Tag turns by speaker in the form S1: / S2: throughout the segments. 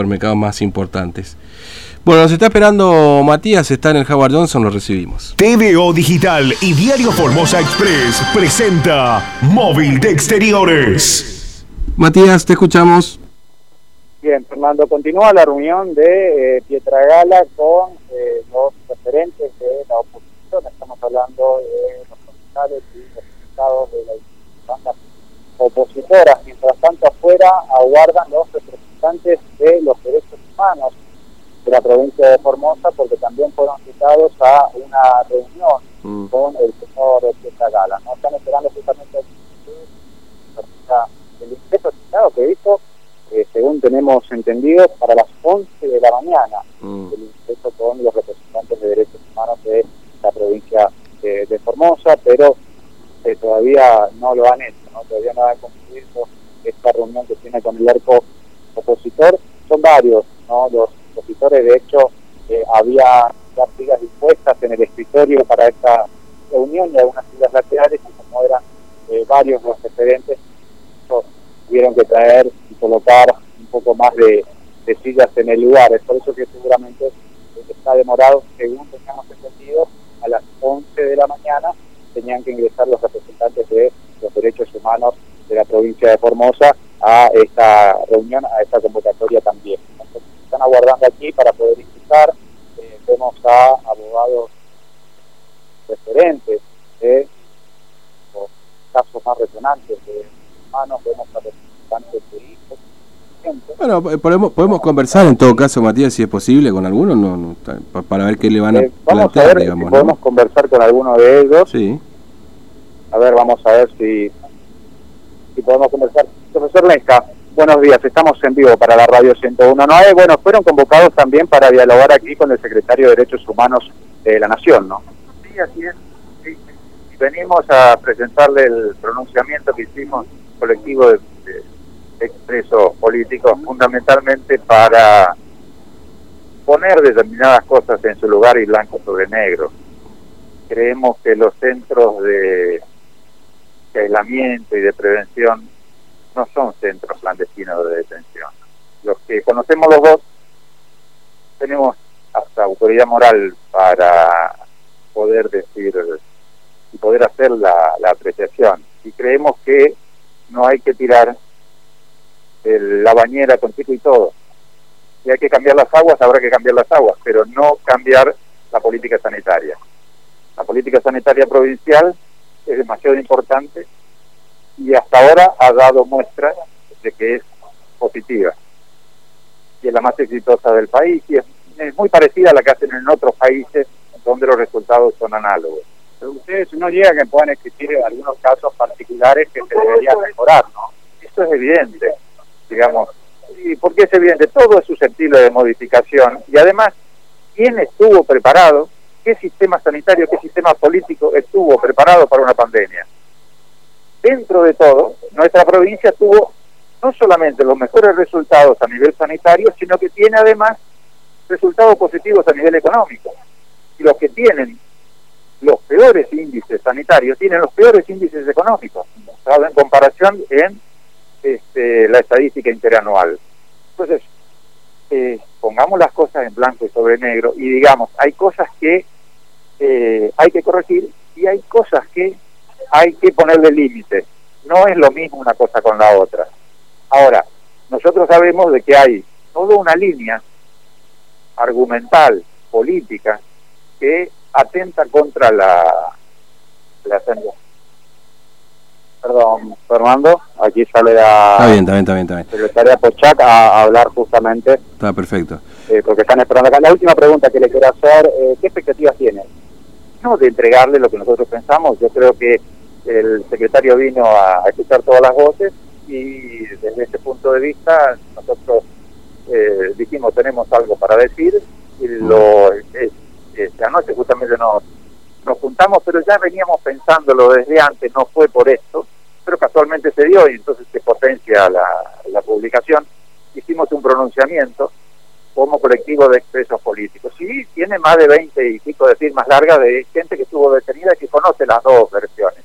S1: supermercados más importantes. Bueno, nos está esperando Matías, está en el Howard Johnson, lo recibimos.
S2: TVO Digital y Diario Formosa Express presenta Móvil de Exteriores.
S1: Matías, te escuchamos.
S3: Bien, Fernando, continúa la reunión de eh, Pietragala con eh, los referentes de la oposición. Estamos hablando de los profesionales y los diputados de las bandas opositoras. Mientras tanto, afuera aguardan los representantes de los derechos humanos de la provincia de Formosa porque también fueron citados a una reunión
S1: Mm.
S3: con el señor Pietragala. ¿no? Están esperando justamente el ingreso citado que hizo, eh, según tenemos entendido, para las 11 de la mañana
S1: Mm.
S3: el ingreso con los representantes de derechos humanos de la provincia de, de Formosa, pero eh, todavía no lo han hecho, ¿no? todavía no han concluido esta reunión que tiene con el arco opositor. Son varios ¿no? los opositores, de hecho, eh, había las sillas dispuestas en el escritorio para esta reunión y algunas sillas laterales, y como eran eh, varios los referentes, tuvieron que traer y colocar un poco más de, de sillas en el lugar. Es por eso que seguramente eh, está demorado, según teníamos entendido, a las 11 de la mañana tenían que ingresar los representantes de los derechos humanos de la provincia de Formosa a esta reunión, a esta convocatoria también. Entonces, están aguardando aquí para poder ingresar. Eh, vemos a abogados referentes de los casos más resonantes de humanos, vemos a representantes de hijos. gente.
S1: Bueno, eh, podemos, podemos conversar en todo caso, Matías, si es posible, con alguno, no, no, para ver qué le van a
S3: Eh, vamos a ver
S1: digamos.
S3: si
S1: ¿no?
S3: podemos conversar con alguno de ellos.
S1: Sí.
S3: A ver, vamos a ver si, si podemos conversar. Profesor Lenca, buenos días. Estamos en vivo para la radio 101.9. Bueno, fueron convocados también para dialogar aquí con el secretario de Derechos Humanos de la Nación, ¿no? Sí, así es. Sí, venimos a presentarle el pronunciamiento que hicimos colectivo de, de expresos políticos, fundamentalmente para poner determinadas cosas en su lugar y blanco sobre negro. Creemos que los centros de, de aislamiento y de prevención no son centros clandestinos de detención. Los que conocemos los dos tenemos hasta autoridad moral para poder decir y poder hacer la, apreciación. Y creemos que no hay que tirar el- la bañera con chico y todo. Si hay que cambiar las aguas, habrá que cambiar las aguas, pero no cambiar la política sanitaria. La política sanitaria provincial es demasiado importante y hasta ahora ha dado muestras de que es positiva y es la más exitosa del país y es, muy parecida a la que hacen en otros países donde los resultados son análogos. Pero ustedes no llegan que puedan existir algunos casos particulares que se deberían mejorar, ¿no? Esto es evidente, digamos. ¿Y por qué es evidente? Todo es susceptible de modificación y además, ¿quién estuvo preparado? ¿Qué sistema sanitario, qué sistema político estuvo preparado para una pandemia? Dentro de todo, nuestra provincia tuvo no solamente los mejores resultados a nivel sanitario, sino que tiene además resultados positivos a nivel económico. Y los que tienen los peores índices sanitarios tienen los peores índices económicos, mostrado en comparación en este, la estadística interanual. Entonces, eh, pongamos las cosas en blanco y sobre negro y digamos, hay cosas que eh, hay que corregir y hay cosas que hay que ponerle límites. No es lo mismo una cosa con la otra. Ahora, nosotros sabemos de que hay toda una línea argumental, política, que atenta contra la. Perdón, Fernando, aquí sale la
S1: Está bien, está bien, está bien, está bien.
S3: secretaria Pochac a, a hablar justamente,
S1: Está perfecto.
S3: eh, porque están esperando acá. La última pregunta que le quiero hacer, eh, ¿qué expectativas tiene? No de entregarle lo que nosotros pensamos, yo creo que el secretario vino a, escuchar todas las voces y desde ese punto de vista nosotros eh, dijimos tenemos algo para decir y lo es, es- anoche justamente nos, nos juntamos pero ya veníamos pensándolo desde antes no fue por esto pero casualmente se dio y entonces se potencia la, la publicación. Hicimos un pronunciamiento como colectivo de expresos políticos. Sí, tiene más de 20 y pico de firmas largas de gente que estuvo detenida y que conoce las dos versiones.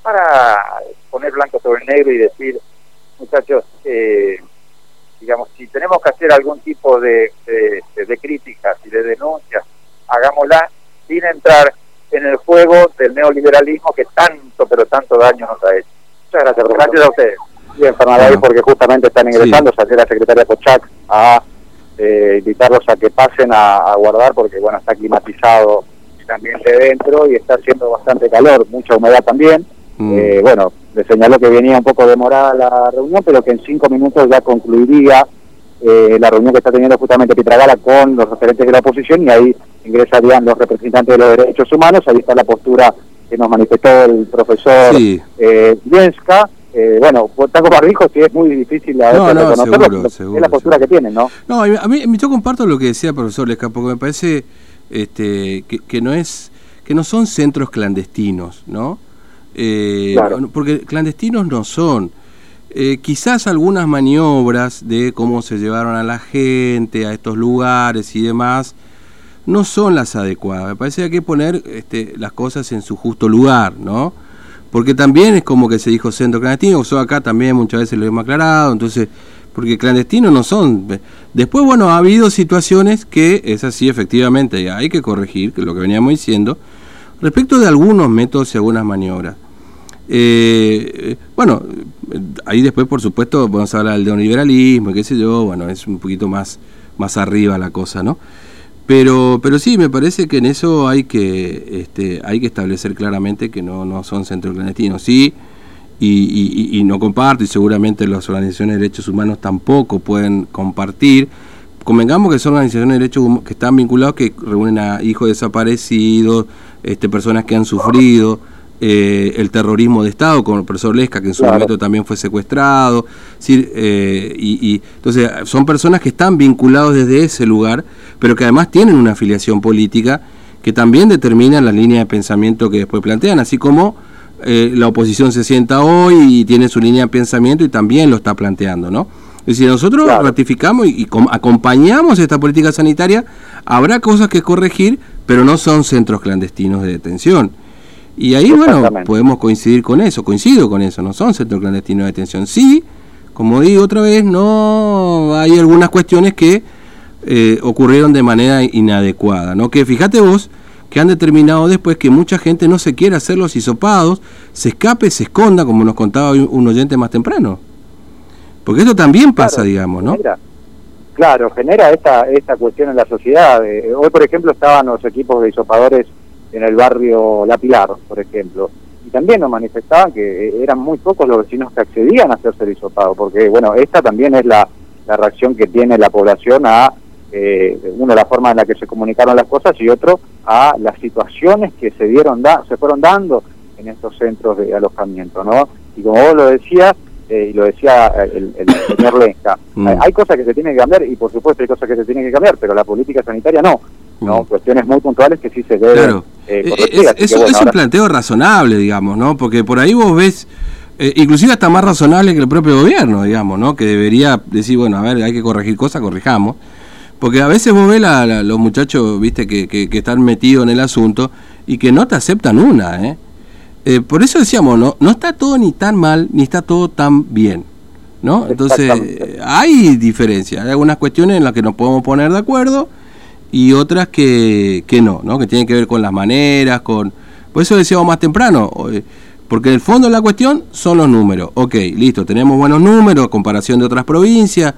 S3: Para poner blanco sobre negro y decir, muchachos, eh, digamos, si tenemos que hacer algún tipo de, de, críticas y de denuncias, hagámosla sin entrar en el juego del neoliberalismo que tanto, pero tanto daño nos ha hecho. Muchas gracias. Gracias a ustedes. Bien, Fernando, porque justamente están ingresando, sí. la secretaria Cochac a eh, invitarlos a que pasen a, guardar, porque bueno, está climatizado también de dentro y está haciendo bastante calor, mucha humedad también. Mm. Eh, bueno, le señaló que venía un poco demorada la reunión, pero que en cinco minutos ya concluiría eh, la reunión que está teniendo justamente Pitragala con los referentes de la oposición y ahí ingresarían los representantes de los derechos humanos. Ahí está la postura que nos manifestó el profesor sí. eh, Eh, bueno, Taco Barrijo sí es muy difícil a
S1: no, no, seguro,
S3: es la postura que tienen, ¿no?
S1: No, a mí, yo comparto lo que decía el profesor Lesca, porque me parece este, que, que no es que no son centros clandestinos, ¿no? Eh, porque clandestinos no son. Eh, quizás algunas maniobras de cómo se llevaron a la gente a estos lugares y demás no son las adecuadas. Me parece que hay que poner este, las cosas en su justo lugar, ¿no? Porque también es como que se dijo centro clandestino, eso acá también muchas veces lo hemos aclarado, entonces, porque clandestinos no son. Después, bueno, ha habido situaciones que es así, efectivamente, hay que corregir, lo que veníamos diciendo, respecto de algunos métodos y algunas maniobras. Eh, bueno, ahí después, por supuesto, vamos a hablar del neoliberalismo, qué sé yo, bueno, es un poquito más, más arriba la cosa, ¿no? Pero, pero sí, me parece que en eso hay que, este, hay que establecer claramente que no, no son centros clandestinos. Sí, y, y, no comparto, y seguramente las organizaciones de derechos humanos tampoco pueden compartir. Convengamos que son organizaciones de derechos humanos que están vinculados, que reúnen a hijos desaparecidos, este, personas que han sufrido eh, el terrorismo de Estado, como el profesor Lesca, que en su momento también fue secuestrado. Eh, y, entonces, son personas que están vinculados desde ese lugar, pero que además tienen una afiliación política que también determina la línea de pensamiento que después plantean, así como eh, la oposición se sienta hoy y tiene su línea de pensamiento y también lo está planteando, ¿no? Es decir, nosotros ratificamos y, y acompañamos esta política sanitaria, habrá cosas que corregir, pero no son centros clandestinos de detención. Y ahí, bueno, podemos coincidir con eso, coincido con eso, no son centros clandestinos de detención. Sí, como digo otra vez, no hay algunas cuestiones que eh, ocurrieron de manera inadecuada, ¿no? Que fíjate vos que han determinado después que mucha gente no se quiere hacer los hisopados, se escape, se esconda, como nos contaba un oyente más temprano. Porque eso también pasa, digamos, ¿no?
S3: claro, genera esta, esta cuestión en la sociedad. Eh, hoy, por ejemplo, estaban los equipos de hisopadores en el barrio La Pilar, por ejemplo. Y también nos manifestaban que eh, eran muy pocos los vecinos que accedían a hacerse el hisopado, porque, bueno, esta también es la, la reacción que tiene la población a, eh, uno, la forma en la que se comunicaron las cosas y otro, a las situaciones que se dieron da, se fueron dando en estos centros de alojamiento, ¿no? Y como vos lo decías, eh, y lo decía el, señor Lenca, mm. hay, hay cosas que se tienen que cambiar y por supuesto hay cosas que se tienen que cambiar, pero la política sanitaria no. ¿No? Mm. Cuestiones muy puntuales que sí se deben claro.
S1: Eh, eh, es, es un planteo razonable, digamos, ¿no? Porque por ahí vos ves, eh, inclusive hasta más razonable que el propio gobierno, digamos, ¿no? Que debería decir, bueno, a ver, hay que corregir cosas, corrijamos. Porque a veces vos ves los muchachos, viste, que, que, están metidos en el asunto y que no te aceptan una, ¿eh? por eso decíamos, no, no está todo ni tan mal, ni está todo tan bien. ¿no? Entonces, hay diferencias, hay algunas cuestiones en las que nos podemos poner de acuerdo y otras que, que no, ¿no? Que tienen que ver con las maneras, con... Por eso decíamos más temprano, eh, porque en el fondo de la cuestión son los números. Ok, listo, tenemos buenos números, comparación de otras provincias,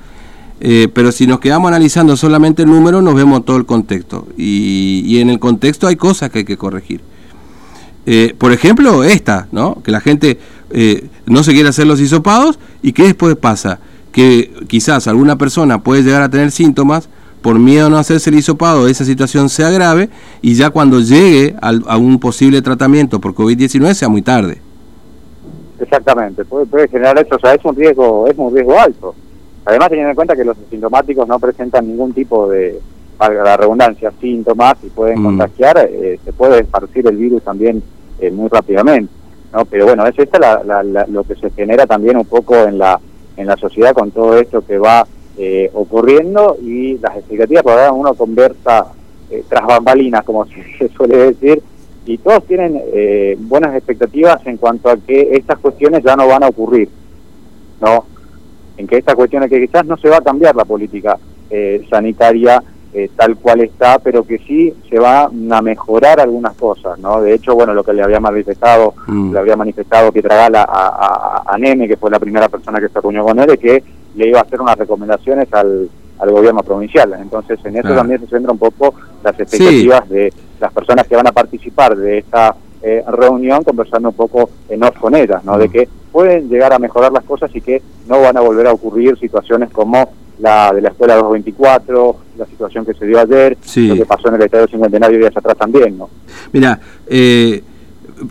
S1: eh, pero si nos quedamos analizando solamente el número, nos vemos todo el contexto. Y, y en el contexto hay cosas que hay que corregir. Eh, por ejemplo, esta, ¿no? Que la gente no se quiere hacer los hisopados y que después pasa que quizás alguna persona puede llegar a tener síntomas, por miedo a no hacerse el hisopado, esa situación sea grave y ya cuando llegue a un posible tratamiento por COVID-19 sea muy tarde.
S3: Exactamente, puede, generar eso, o sea, es un riesgo, es un riesgo alto. Además, teniendo en cuenta que los asintomáticos no presentan ningún tipo de, para la redundancia, síntomas y pueden mm. contagiar, eh, se puede esparcir el virus también eh, muy rápidamente. ¿no? Pero bueno, es esta la, lo que se genera también un poco en la, en la sociedad con todo esto que va eh, ocurriendo y las expectativas, por ahora uno conversa eh, tras bambalinas, como se suele decir, y todos tienen eh, buenas expectativas en cuanto a que estas cuestiones ya no van a ocurrir, ¿no? en que esta cuestión es que quizás no se va a cambiar la política eh, sanitaria eh, tal cual está, pero que sí se va a mejorar algunas cosas, ¿no? De hecho, bueno, lo que le había manifestado, mm. le había manifestado Pietragala a, a, a, Neme, que fue la primera persona que se reunió con él, es que le iba a hacer unas recomendaciones al, al gobierno provincial. Entonces, en eso también se centra un poco las expectativas de las personas que van a participar de esta eh, reunión, conversando un poco en ellas, ¿no? De mm. que pueden llegar a mejorar las cosas y que no van a volver a ocurrir situaciones como la de la escuela 224, la situación que se dio ayer, lo que pasó en el Estadio Cincuentenario días atrás también, ¿no?
S1: Mira, eh,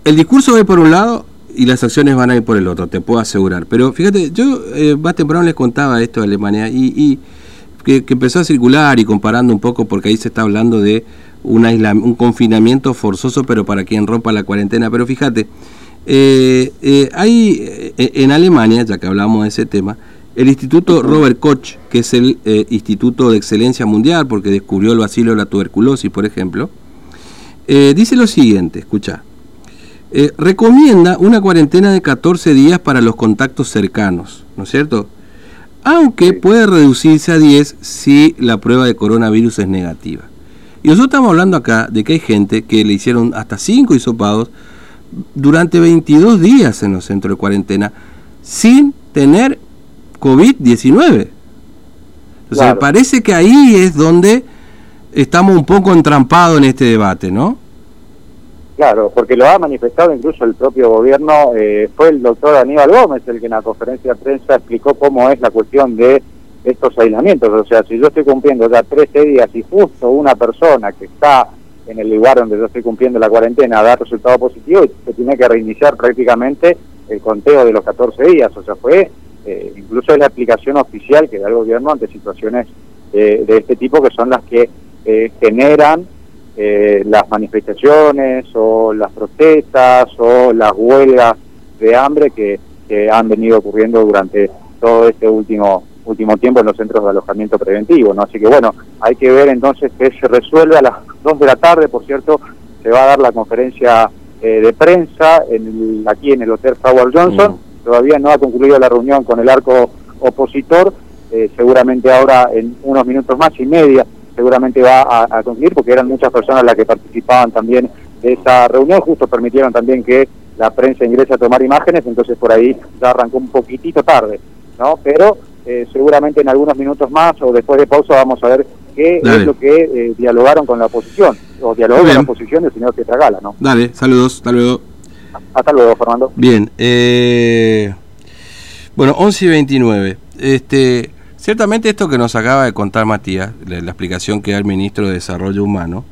S1: el discurso va por un lado y las acciones van a ir por el otro, te puedo asegurar. Pero fíjate, yo eh, más temprano les contaba esto de Alemania y, que, empezó a circular y comparando un poco, porque ahí se está hablando de un, un confinamiento forzoso, pero para quien rompa la cuarentena. Pero fíjate, eh, eh, hay en Alemania, ya que hablamos de ese tema, el Instituto Robert Koch, que es el eh, Instituto de Excelencia Mundial, porque descubrió el vacilo de la tuberculosis, por ejemplo, eh, dice lo siguiente, escucha, eh, recomienda una cuarentena de 14 días para los contactos cercanos, ¿no es cierto? Aunque puede reducirse a 10 si la prueba de coronavirus es negativa. Y nosotros estamos hablando acá de que hay gente que le hicieron hasta 5 hisopados durante 22 días en los centros de cuarentena sin tener COVID-19. O sea, parece que ahí es donde estamos un poco entrampados en este debate, ¿no?
S3: Claro, porque lo ha manifestado incluso el propio gobierno, eh, fue el doctor Aníbal Gómez el que en la conferencia de prensa explicó cómo es la cuestión de estos aislamientos. O sea, si yo estoy cumpliendo ya 13 días y justo una persona que está en el lugar donde yo estoy cumpliendo la cuarentena da resultado positivo, se tiene que reiniciar prácticamente el conteo de los 14 días. O sea, fue eh, incluso la aplicación oficial que da el gobierno ante situaciones de este tipo que son las que eh, generan eh, las manifestaciones o las protestas o las huelgas de hambre que, han venido ocurriendo durante todo este último último tiempo en los centros de alojamiento preventivo, ¿no? Así que bueno, hay que ver entonces que se resuelve a las 2 de la tarde, por cierto, se va a dar la conferencia de prensa en aquí en el Hotel Howard Johnson, mm. Todavía no ha concluido la reunión con el arco opositor, eh, seguramente ahora en unos minutos más y media seguramente va a, concluir porque eran muchas personas las que participaban también de esa reunión, justo permitieron también que la prensa ingrese a tomar imágenes, entonces por ahí ya arrancó un poquitito tarde, ¿no? Pero eh, seguramente en algunos minutos más o después de pausa vamos a ver qué es lo que eh, dialogaron con la oposición, o dialogó con la oposición del señor Pietragala, ¿no?
S1: Dale, saludos, hasta luego.
S3: Hasta luego, Fernando.
S1: Bien, eh, bueno, 11 y 29. Este, ciertamente esto que nos acaba de contar Matías, la, explicación que da el ministro de Desarrollo Humano,